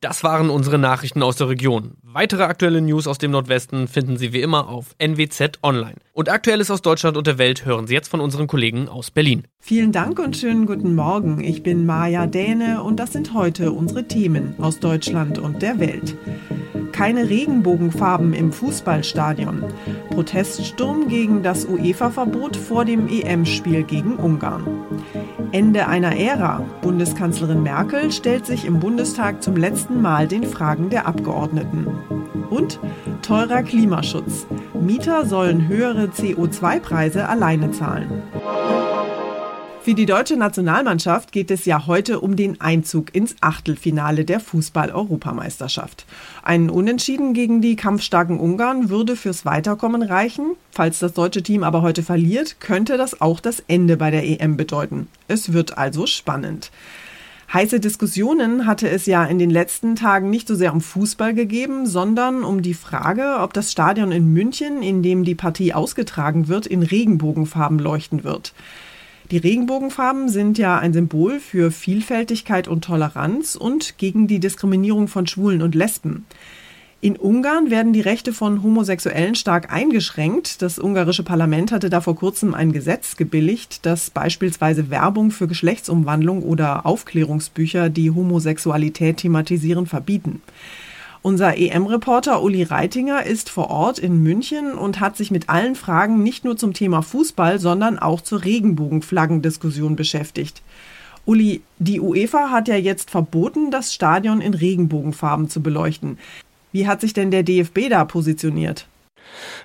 Das waren unsere Nachrichten aus der Region. Weitere aktuelle News aus dem Nordwesten finden Sie wie immer auf NWZ Online. Und Aktuelles aus Deutschland und der Welt hören Sie jetzt von unseren Kollegen aus Berlin. Vielen Dank und schönen guten Morgen. Ich bin Maja Däne und das sind heute unsere Themen aus Deutschland und der Welt keine Regenbogenfarben im Fußballstadion. Proteststurm gegen das UEFA-Verbot vor dem EM-Spiel gegen Ungarn. Ende einer Ära. Bundeskanzlerin Merkel stellt sich im Bundestag zum letzten Mal den Fragen der Abgeordneten. Und teurer Klimaschutz. Mieter sollen höhere CO2-Preise alleine zahlen. Für die deutsche Nationalmannschaft geht es ja heute um den Einzug ins Achtelfinale der Fußball-Europameisterschaft. Ein Unentschieden gegen die kampfstarken Ungarn würde fürs Weiterkommen reichen. Falls das deutsche Team aber heute verliert, könnte das auch das Ende bei der EM bedeuten. Es wird also spannend. Heiße Diskussionen hatte es ja in den letzten Tagen nicht so sehr um Fußball gegeben, sondern um die Frage, ob das Stadion in München, in dem die Partie ausgetragen wird, in Regenbogenfarben leuchten wird. Die Regenbogenfarben sind ja ein Symbol für Vielfältigkeit und Toleranz und gegen die Diskriminierung von Schwulen und Lesben. In Ungarn werden die Rechte von Homosexuellen stark eingeschränkt. Das ungarische Parlament hatte da vor kurzem ein Gesetz gebilligt, das beispielsweise Werbung für Geschlechtsumwandlung oder Aufklärungsbücher, die Homosexualität thematisieren, verbieten. Unser EM-Reporter Uli Reitinger ist vor Ort in München und hat sich mit allen Fragen nicht nur zum Thema Fußball, sondern auch zur Regenbogenflaggendiskussion beschäftigt. Uli, die UEFA hat ja jetzt verboten, das Stadion in Regenbogenfarben zu beleuchten. Wie hat sich denn der DFB da positioniert?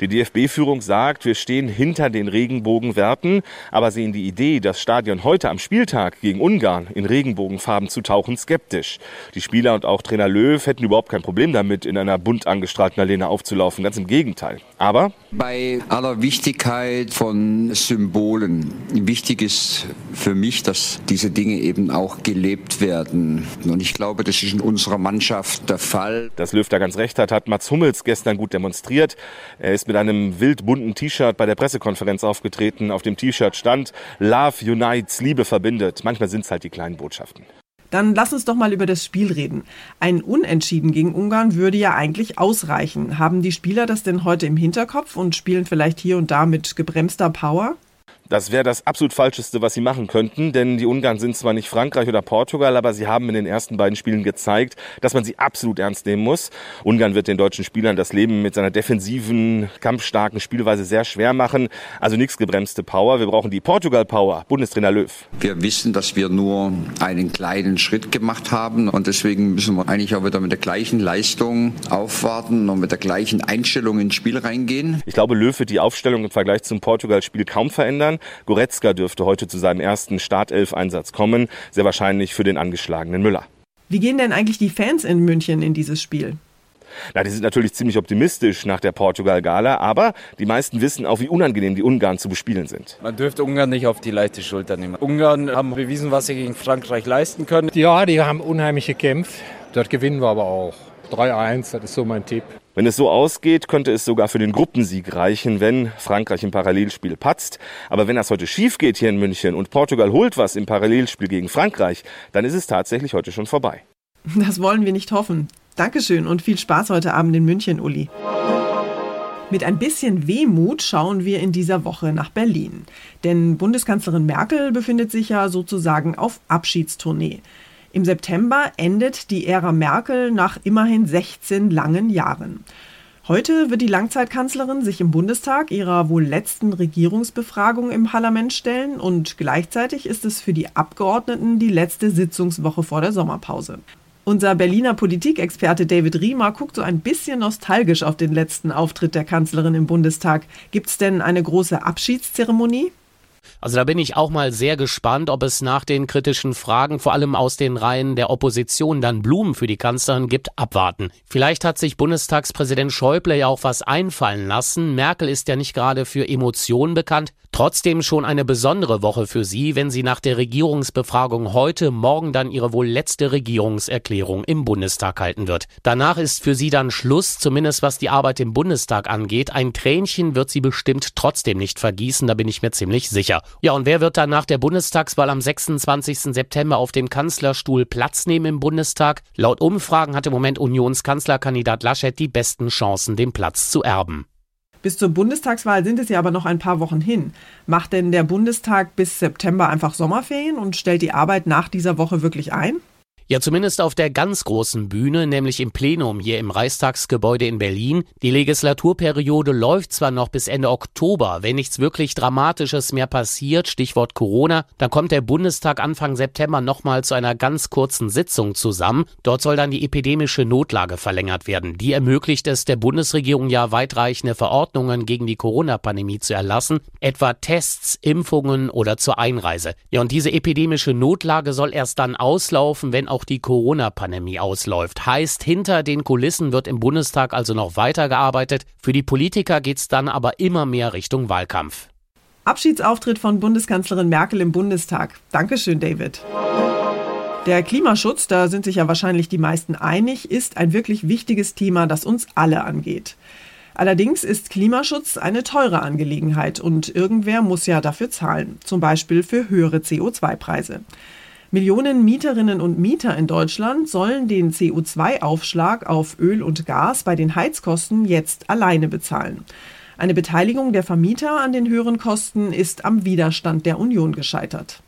Die DFB-Führung sagt, wir stehen hinter den Regenbogenwerten, aber sehen die Idee, das Stadion heute am Spieltag gegen Ungarn in Regenbogenfarben zu tauchen, skeptisch. Die Spieler und auch Trainer Löw hätten überhaupt kein Problem damit, in einer bunt angestrahlten Arena aufzulaufen. Ganz im Gegenteil. Aber bei aller Wichtigkeit von Symbolen, wichtig ist für mich, dass diese Dinge eben auch gelebt werden. Und ich glaube, das ist in unserer Mannschaft der Fall. Dass Löw da ganz recht hat, hat Mats Hummels gestern gut demonstriert. Er ist mit einem wild bunten T-Shirt bei der Pressekonferenz aufgetreten. Auf dem T-Shirt stand Love unites, Liebe verbindet. Manchmal sind es halt die kleinen Botschaften. Dann lass uns doch mal über das Spiel reden. Ein Unentschieden gegen Ungarn würde ja eigentlich ausreichen. Haben die Spieler das denn heute im Hinterkopf und spielen vielleicht hier und da mit gebremster Power? Das wäre das absolut Falscheste, was sie machen könnten, denn die Ungarn sind zwar nicht Frankreich oder Portugal, aber sie haben in den ersten beiden Spielen gezeigt, dass man sie absolut ernst nehmen muss. Ungarn wird den deutschen Spielern das Leben mit seiner defensiven, kampfstarken Spielweise sehr schwer machen. Also nichts gebremste Power. Wir brauchen die Portugal-Power. Bundestrainer Löw. Wir wissen, dass wir nur einen kleinen Schritt gemacht haben und deswegen müssen wir eigentlich auch wieder mit der gleichen Leistung aufwarten und mit der gleichen Einstellung ins Spiel reingehen. Ich glaube, Löw wird die Aufstellung im Vergleich zum Portugal-Spiel kaum verändern. Goretzka dürfte heute zu seinem ersten Startelf-Einsatz kommen, sehr wahrscheinlich für den angeschlagenen Müller. Wie gehen denn eigentlich die Fans in München in dieses Spiel? Na, die sind natürlich ziemlich optimistisch nach der Portugal-Gala, aber die meisten wissen auch, wie unangenehm die Ungarn zu bespielen sind. Man dürfte Ungarn nicht auf die leichte Schulter nehmen. Ungarn haben bewiesen, was sie gegen Frankreich leisten können. Ja, die haben unheimlich gekämpft. Dort gewinnen wir aber auch. 3-1, das ist so mein Tipp. Wenn es so ausgeht, könnte es sogar für den Gruppensieg reichen, wenn Frankreich im Parallelspiel patzt. Aber wenn das heute schief geht hier in München und Portugal holt was im Parallelspiel gegen Frankreich, dann ist es tatsächlich heute schon vorbei. Das wollen wir nicht hoffen. Dankeschön und viel Spaß heute Abend in München, Uli. Mit ein bisschen Wehmut schauen wir in dieser Woche nach Berlin. Denn Bundeskanzlerin Merkel befindet sich ja sozusagen auf Abschiedstournee. Im September endet die Ära Merkel nach immerhin 16 langen Jahren. Heute wird die Langzeitkanzlerin sich im Bundestag ihrer wohl letzten Regierungsbefragung im Parlament stellen und gleichzeitig ist es für die Abgeordneten die letzte Sitzungswoche vor der Sommerpause. Unser Berliner Politikexperte David Riemer guckt so ein bisschen nostalgisch auf den letzten Auftritt der Kanzlerin im Bundestag. Gibt es denn eine große Abschiedszeremonie? Also da bin ich auch mal sehr gespannt, ob es nach den kritischen Fragen, vor allem aus den Reihen der Opposition, dann Blumen für die Kanzlerin gibt. Abwarten. Vielleicht hat sich Bundestagspräsident Schäuble ja auch was einfallen lassen. Merkel ist ja nicht gerade für Emotionen bekannt. Trotzdem schon eine besondere Woche für sie, wenn sie nach der Regierungsbefragung heute morgen dann ihre wohl letzte Regierungserklärung im Bundestag halten wird. Danach ist für sie dann Schluss, zumindest was die Arbeit im Bundestag angeht. Ein Tränchen wird sie bestimmt trotzdem nicht vergießen, da bin ich mir ziemlich sicher. Ja, und wer wird dann nach der Bundestagswahl am 26. September auf dem Kanzlerstuhl Platz nehmen im Bundestag? Laut Umfragen hat im Moment Unionskanzlerkandidat Laschet die besten Chancen, den Platz zu erben. Bis zur Bundestagswahl sind es ja aber noch ein paar Wochen hin. Macht denn der Bundestag bis September einfach Sommerferien und stellt die Arbeit nach dieser Woche wirklich ein? Ja, zumindest auf der ganz großen Bühne, nämlich im Plenum hier im Reichstagsgebäude in Berlin. Die Legislaturperiode läuft zwar noch bis Ende Oktober. Wenn nichts wirklich Dramatisches mehr passiert, Stichwort Corona, dann kommt der Bundestag Anfang September nochmal zu einer ganz kurzen Sitzung zusammen. Dort soll dann die epidemische Notlage verlängert werden. Die ermöglicht es der Bundesregierung ja weitreichende Verordnungen gegen die Corona-Pandemie zu erlassen, etwa Tests, Impfungen oder zur Einreise. Ja, und diese epidemische Notlage soll erst dann auslaufen, wenn auch auch die Corona-Pandemie ausläuft. Heißt, hinter den Kulissen wird im Bundestag also noch weitergearbeitet. Für die Politiker geht es dann aber immer mehr Richtung Wahlkampf. Abschiedsauftritt von Bundeskanzlerin Merkel im Bundestag. Dankeschön, David. Der Klimaschutz, da sind sich ja wahrscheinlich die meisten einig, ist ein wirklich wichtiges Thema, das uns alle angeht. Allerdings ist Klimaschutz eine teure Angelegenheit und irgendwer muss ja dafür zahlen, zum Beispiel für höhere CO2-Preise. Millionen Mieterinnen und Mieter in Deutschland sollen den CO2-Aufschlag auf Öl und Gas bei den Heizkosten jetzt alleine bezahlen. Eine Beteiligung der Vermieter an den höheren Kosten ist am Widerstand der Union gescheitert.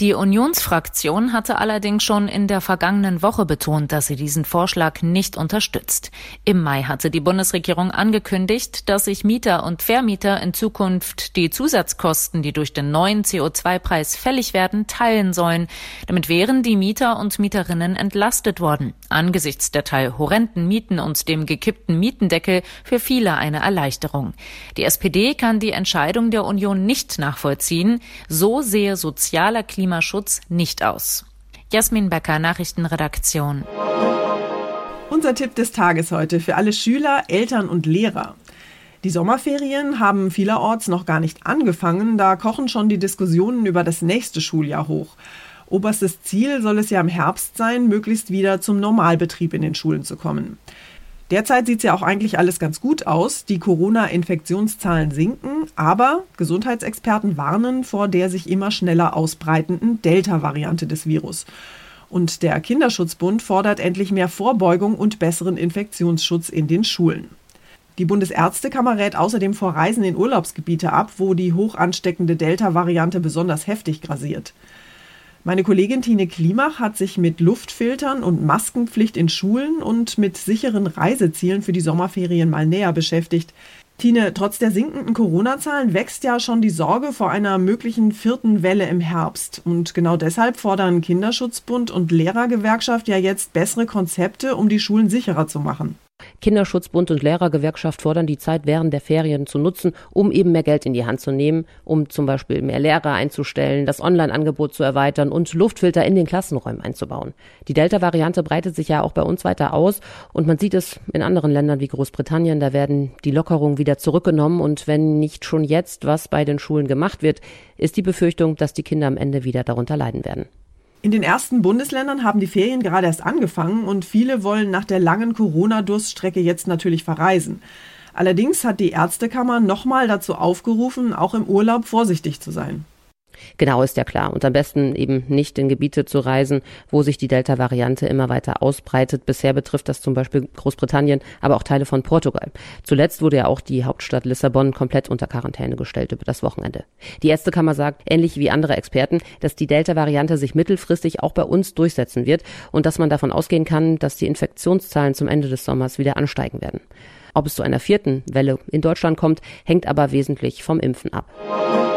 Die Unionsfraktion hatte allerdings schon in der vergangenen Woche betont, dass sie diesen Vorschlag nicht unterstützt. Im Mai hatte die Bundesregierung angekündigt, dass sich Mieter und Vermieter in Zukunft die Zusatzkosten, die durch den neuen CO2-Preis fällig werden, teilen sollen. Damit wären die Mieter und Mieterinnen entlastet worden. Angesichts der Teil horrenden Mieten und dem gekippten Mietendeckel für viele eine Erleichterung. Die SPD kann die Entscheidung der Union nicht nachvollziehen. So sehe sozialer Klima Klimaschutz nicht aus. Jasmin Becker, Nachrichtenredaktion. Unser Tipp des Tages heute für alle Schüler, Eltern und Lehrer. Die Sommerferien haben vielerorts noch gar nicht angefangen, da kochen schon die Diskussionen über das nächste Schuljahr hoch. Oberstes Ziel soll es ja im Herbst sein, möglichst wieder zum Normalbetrieb in den Schulen zu kommen. Derzeit sieht es ja auch eigentlich alles ganz gut aus. Die Corona-Infektionszahlen sinken, aber Gesundheitsexperten warnen vor der sich immer schneller ausbreitenden Delta-Variante des Virus. Und der Kinderschutzbund fordert endlich mehr Vorbeugung und besseren Infektionsschutz in den Schulen. Die Bundesärztekammer rät außerdem vor Reisen in Urlaubsgebiete ab, wo die hoch ansteckende Delta-Variante besonders heftig grasiert. Meine Kollegin Tine Klimach hat sich mit Luftfiltern und Maskenpflicht in Schulen und mit sicheren Reisezielen für die Sommerferien mal näher beschäftigt. Tine, trotz der sinkenden Corona-Zahlen wächst ja schon die Sorge vor einer möglichen vierten Welle im Herbst. Und genau deshalb fordern Kinderschutzbund und Lehrergewerkschaft ja jetzt bessere Konzepte, um die Schulen sicherer zu machen. Kinderschutzbund und Lehrergewerkschaft fordern, die Zeit während der Ferien zu nutzen, um eben mehr Geld in die Hand zu nehmen, um zum Beispiel mehr Lehrer einzustellen, das Online-Angebot zu erweitern und Luftfilter in den Klassenräumen einzubauen. Die Delta-Variante breitet sich ja auch bei uns weiter aus und man sieht es in anderen Ländern wie Großbritannien, da werden die Lockerungen wieder zurückgenommen und wenn nicht schon jetzt was bei den Schulen gemacht wird, ist die Befürchtung, dass die Kinder am Ende wieder darunter leiden werden. In den ersten Bundesländern haben die Ferien gerade erst angefangen und viele wollen nach der langen Corona-Durststrecke jetzt natürlich verreisen. Allerdings hat die Ärztekammer nochmal dazu aufgerufen, auch im Urlaub vorsichtig zu sein. Genau ist ja klar. Und am besten eben nicht in Gebiete zu reisen, wo sich die Delta-Variante immer weiter ausbreitet. Bisher betrifft das zum Beispiel Großbritannien, aber auch Teile von Portugal. Zuletzt wurde ja auch die Hauptstadt Lissabon komplett unter Quarantäne gestellt über das Wochenende. Die Ärztekammer sagt, ähnlich wie andere Experten, dass die Delta-Variante sich mittelfristig auch bei uns durchsetzen wird und dass man davon ausgehen kann, dass die Infektionszahlen zum Ende des Sommers wieder ansteigen werden. Ob es zu einer vierten Welle in Deutschland kommt, hängt aber wesentlich vom Impfen ab.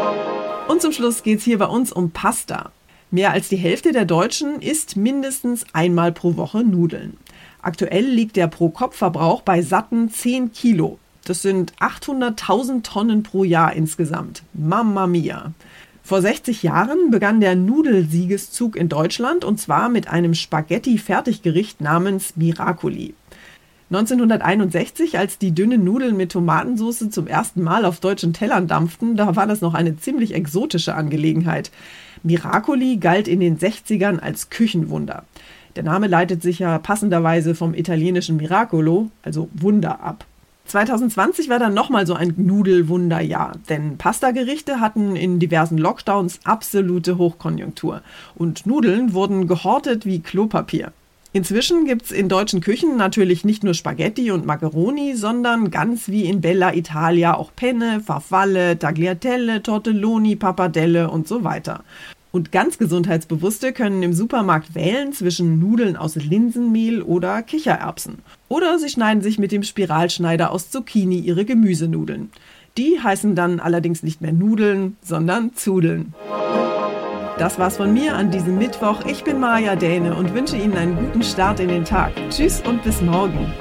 Und zum Schluss geht es hier bei uns um Pasta. Mehr als die Hälfte der Deutschen isst mindestens einmal pro Woche Nudeln. Aktuell liegt der Pro-Kopf-Verbrauch bei satten 10 Kilo. Das sind 800.000 Tonnen pro Jahr insgesamt. Mamma mia. Vor 60 Jahren begann der Nudelsiegeszug in Deutschland und zwar mit einem Spaghetti-Fertiggericht namens Miracoli. 1961, als die dünnen Nudeln mit Tomatensauce zum ersten Mal auf deutschen Tellern dampften, da war das noch eine ziemlich exotische Angelegenheit. Miracoli galt in den 60ern als Küchenwunder. Der Name leitet sich ja passenderweise vom italienischen Miracolo, also Wunder, ab. 2020 war dann nochmal so ein Nudelwunderjahr, denn Pastagerichte hatten in diversen Lockdowns absolute Hochkonjunktur und Nudeln wurden gehortet wie Klopapier. Inzwischen gibt es in deutschen Küchen natürlich nicht nur Spaghetti und Macaroni, sondern ganz wie in Bella Italia auch Penne, Farfalle, Tagliatelle, Tortelloni, Pappardelle und so weiter. Und ganz Gesundheitsbewusste können im Supermarkt wählen zwischen Nudeln aus Linsenmehl oder Kichererbsen. Oder sie schneiden sich mit dem Spiralschneider aus Zucchini ihre Gemüsenudeln. Die heißen dann allerdings nicht mehr Nudeln, sondern Zudeln. Das war's von mir an diesem Mittwoch. Ich bin Maja Däne und wünsche Ihnen einen guten Start in den Tag. Tschüss und bis morgen.